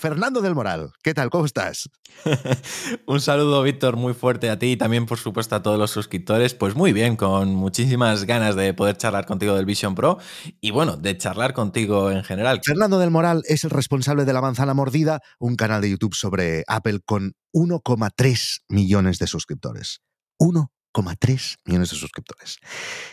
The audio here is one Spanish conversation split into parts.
Fernando del Moral, ¿qué tal? ¿Cómo estás? Un saludo, Víctor, muy fuerte a ti y también, por supuesto, a todos los suscriptores. Pues muy bien, con muchísimas ganas de poder charlar contigo del Vision Pro y bueno, de charlar contigo en general. Fernando del Moral es el responsable de La Manzana Mordida, un canal de YouTube sobre Apple con 1,3 millones de suscriptores. 1,3 millones de suscriptores.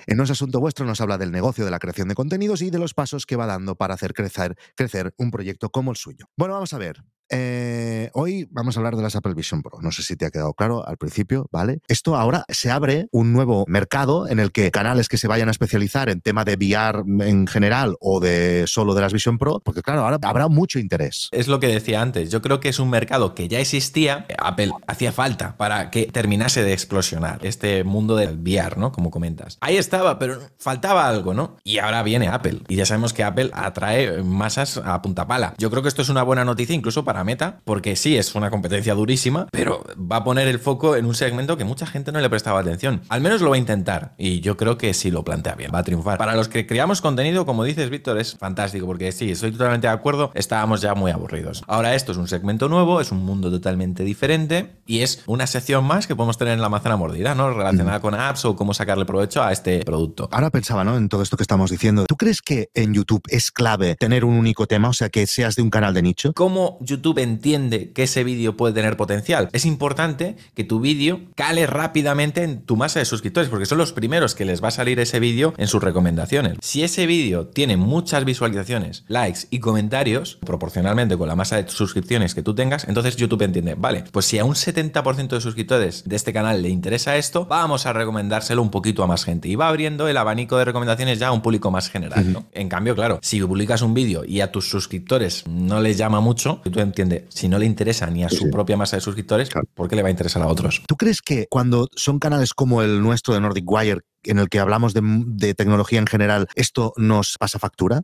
En No Asunto Vuestro nos habla del negocio de la creación de contenidos y de los pasos que va dando para hacer crecer, crecer un proyecto como el suyo. Bueno, vamos a ver. Eh, hoy vamos a hablar de las Apple Vision Pro. No sé si te ha quedado claro al principio, ¿vale? Esto ahora se abre un nuevo mercado en el que canales que se vayan a especializar en tema de VR en general o de solo de las Vision Pro, porque claro, ahora habrá mucho interés. Es lo que decía antes. Yo creo que es un mercado que ya existía. Apple hacía falta para que terminase de explosionar este mundo del VR, ¿no? Como comentas. Ahí estaba, pero faltaba algo, ¿no? Y ahora viene Apple. Y ya sabemos que Apple atrae masas a punta pala. Yo creo que esto es una buena noticia incluso para Meta, porque sí, es una competencia durísima, pero va a poner el foco en un segmento que mucha gente no le prestaba atención. Al menos lo va a intentar, y yo creo que si lo plantea bien, va a triunfar. Para los que creamos contenido, como dices, Víctor, es fantástico, porque sí, estoy totalmente de acuerdo, estábamos ya muy aburridos. Ahora esto es un segmento nuevo, es un mundo totalmente diferente, y es una sección más que podemos tener en la manzana mordida, ¿no? Relacionada con apps o cómo sacarle provecho a este producto. Ahora pensaba, ¿no? En todo esto que estamos diciendo. ¿Tú crees que en YouTube es clave tener un único tema, o sea, que seas de un canal de nicho? ¿Cómo YouTube entiende que ese vídeo puede tener potencial. Es importante que tu vídeo cale rápidamente en tu masa de suscriptores, porque son los primeros que les va a salir ese vídeo en sus recomendaciones. Si ese vídeo tiene muchas visualizaciones, likes y comentarios, proporcionalmente con la masa de suscripciones que tú tengas, entonces YouTube entiende, vale, pues si a un 70% de suscriptores de este canal le interesa esto, vamos a recomendárselo un poquito a más gente. Y va abriendo el abanico de recomendaciones ya a un público más general. En cambio, claro, si publicas un vídeo y a tus suscriptores no les llama mucho, tú entiende, si no le interesa ni a su propia masa de suscriptores, ¿por qué le va a interesar a otros? ¿Tú crees que cuando son canales como el nuestro de Nordic Wire, en el que hablamos de, de tecnología en general, esto nos pasa factura?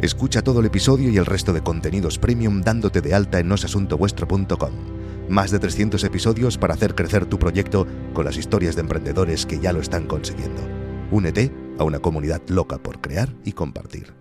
Escucha todo el episodio y el resto de contenidos premium dándote de alta en nosasuntovuestro.com. Más de 300 episodios para hacer crecer tu proyecto con las historias de emprendedores que ya lo están consiguiendo. Únete a una comunidad loca por crear y compartir.